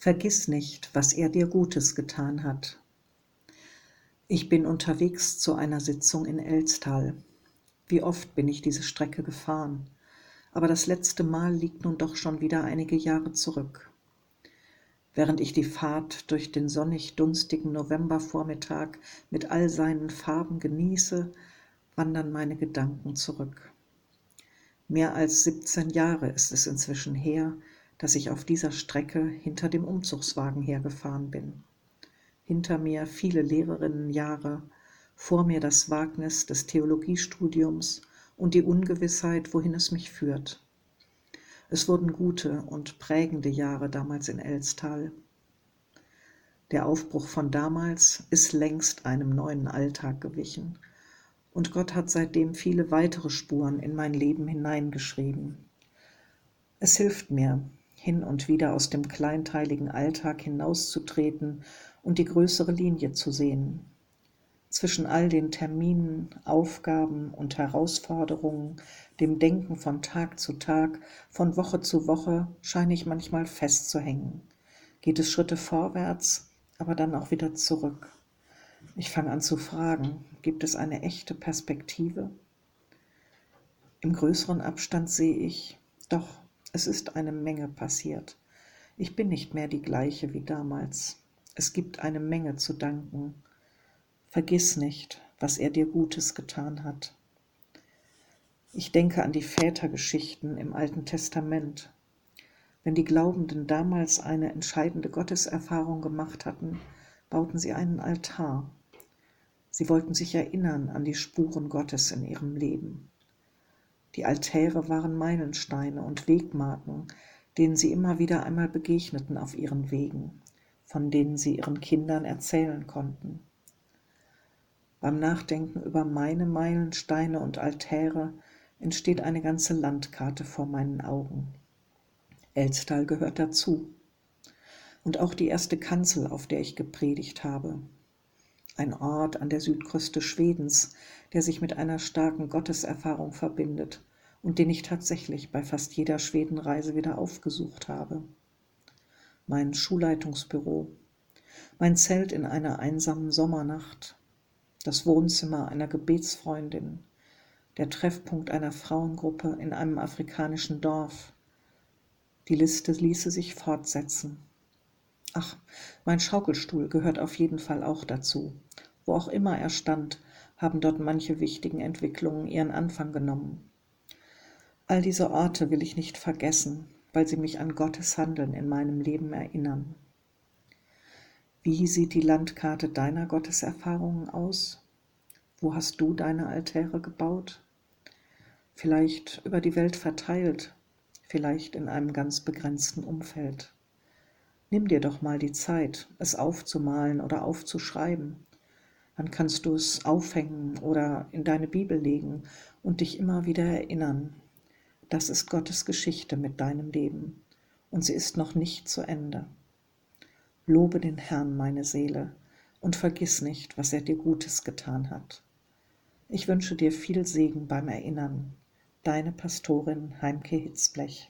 Vergiss nicht, was er dir Gutes getan hat. Ich bin unterwegs zu einer Sitzung in Elstal. Wie oft bin ich diese Strecke gefahren, aber das letzte Mal liegt nun doch schon wieder einige Jahre zurück. Während ich die Fahrt durch den sonnig dunstigen Novembervormittag mit all seinen Farben genieße, wandern meine Gedanken zurück. Mehr als 17 Jahre ist es inzwischen her, dass ich auf dieser Strecke hinter dem Umzugswagen hergefahren bin. Hinter mir viele Lehrerinnenjahre, vor mir das Wagnis des Theologiestudiums und die Ungewissheit, wohin es mich führt. Es wurden gute und prägende Jahre damals in Elstal. Der Aufbruch von damals ist längst einem neuen Alltag gewichen, und Gott hat seitdem viele weitere Spuren in mein Leben hineingeschrieben. Es hilft mir, hin und wieder aus dem kleinteiligen Alltag hinauszutreten und die größere Linie zu sehen. Zwischen all den Terminen, Aufgaben und Herausforderungen, dem Denken von Tag zu Tag, von Woche zu Woche scheine ich manchmal festzuhängen. Geht es Schritte vorwärts, aber dann auch wieder zurück. Ich fange an zu fragen, gibt es eine echte Perspektive? Im größeren Abstand sehe ich, doch, es ist eine Menge passiert. Ich bin nicht mehr die gleiche wie damals. Es gibt eine Menge zu danken. Vergiss nicht, was er dir Gutes getan hat. Ich denke an die Vätergeschichten im Alten Testament. Wenn die Glaubenden damals eine entscheidende Gotteserfahrung gemacht hatten, bauten sie einen Altar. Sie wollten sich erinnern an die Spuren Gottes in ihrem Leben. Die Altäre waren Meilensteine und Wegmarken, denen sie immer wieder einmal begegneten auf ihren Wegen, von denen sie ihren Kindern erzählen konnten. Beim Nachdenken über meine Meilensteine und Altäre entsteht eine ganze Landkarte vor meinen Augen. Elstal gehört dazu. Und auch die erste Kanzel, auf der ich gepredigt habe. Ein Ort an der Südküste Schwedens, der sich mit einer starken Gotteserfahrung verbindet und den ich tatsächlich bei fast jeder Schwedenreise wieder aufgesucht habe. Mein Schulleitungsbüro, mein Zelt in einer einsamen Sommernacht, das Wohnzimmer einer Gebetsfreundin, der Treffpunkt einer Frauengruppe in einem afrikanischen Dorf. Die Liste ließe sich fortsetzen. Ach, mein Schaukelstuhl gehört auf jeden Fall auch dazu. Wo auch immer er stand, haben dort manche wichtigen Entwicklungen ihren Anfang genommen. All diese Orte will ich nicht vergessen, weil sie mich an Gottes Handeln in meinem Leben erinnern. Wie sieht die Landkarte deiner Gotteserfahrungen aus? Wo hast du deine Altäre gebaut? vielleicht über die Welt verteilt, vielleicht in einem ganz begrenzten Umfeld. Nimm dir doch mal die Zeit, es aufzumalen oder aufzuschreiben. Dann kannst du es aufhängen oder in deine Bibel legen und dich immer wieder erinnern. Das ist Gottes Geschichte mit deinem Leben und sie ist noch nicht zu Ende. Lobe den Herrn, meine Seele, und vergiss nicht, was er dir Gutes getan hat. Ich wünsche dir viel Segen beim Erinnern. Deine Pastorin Heimke Hitzblech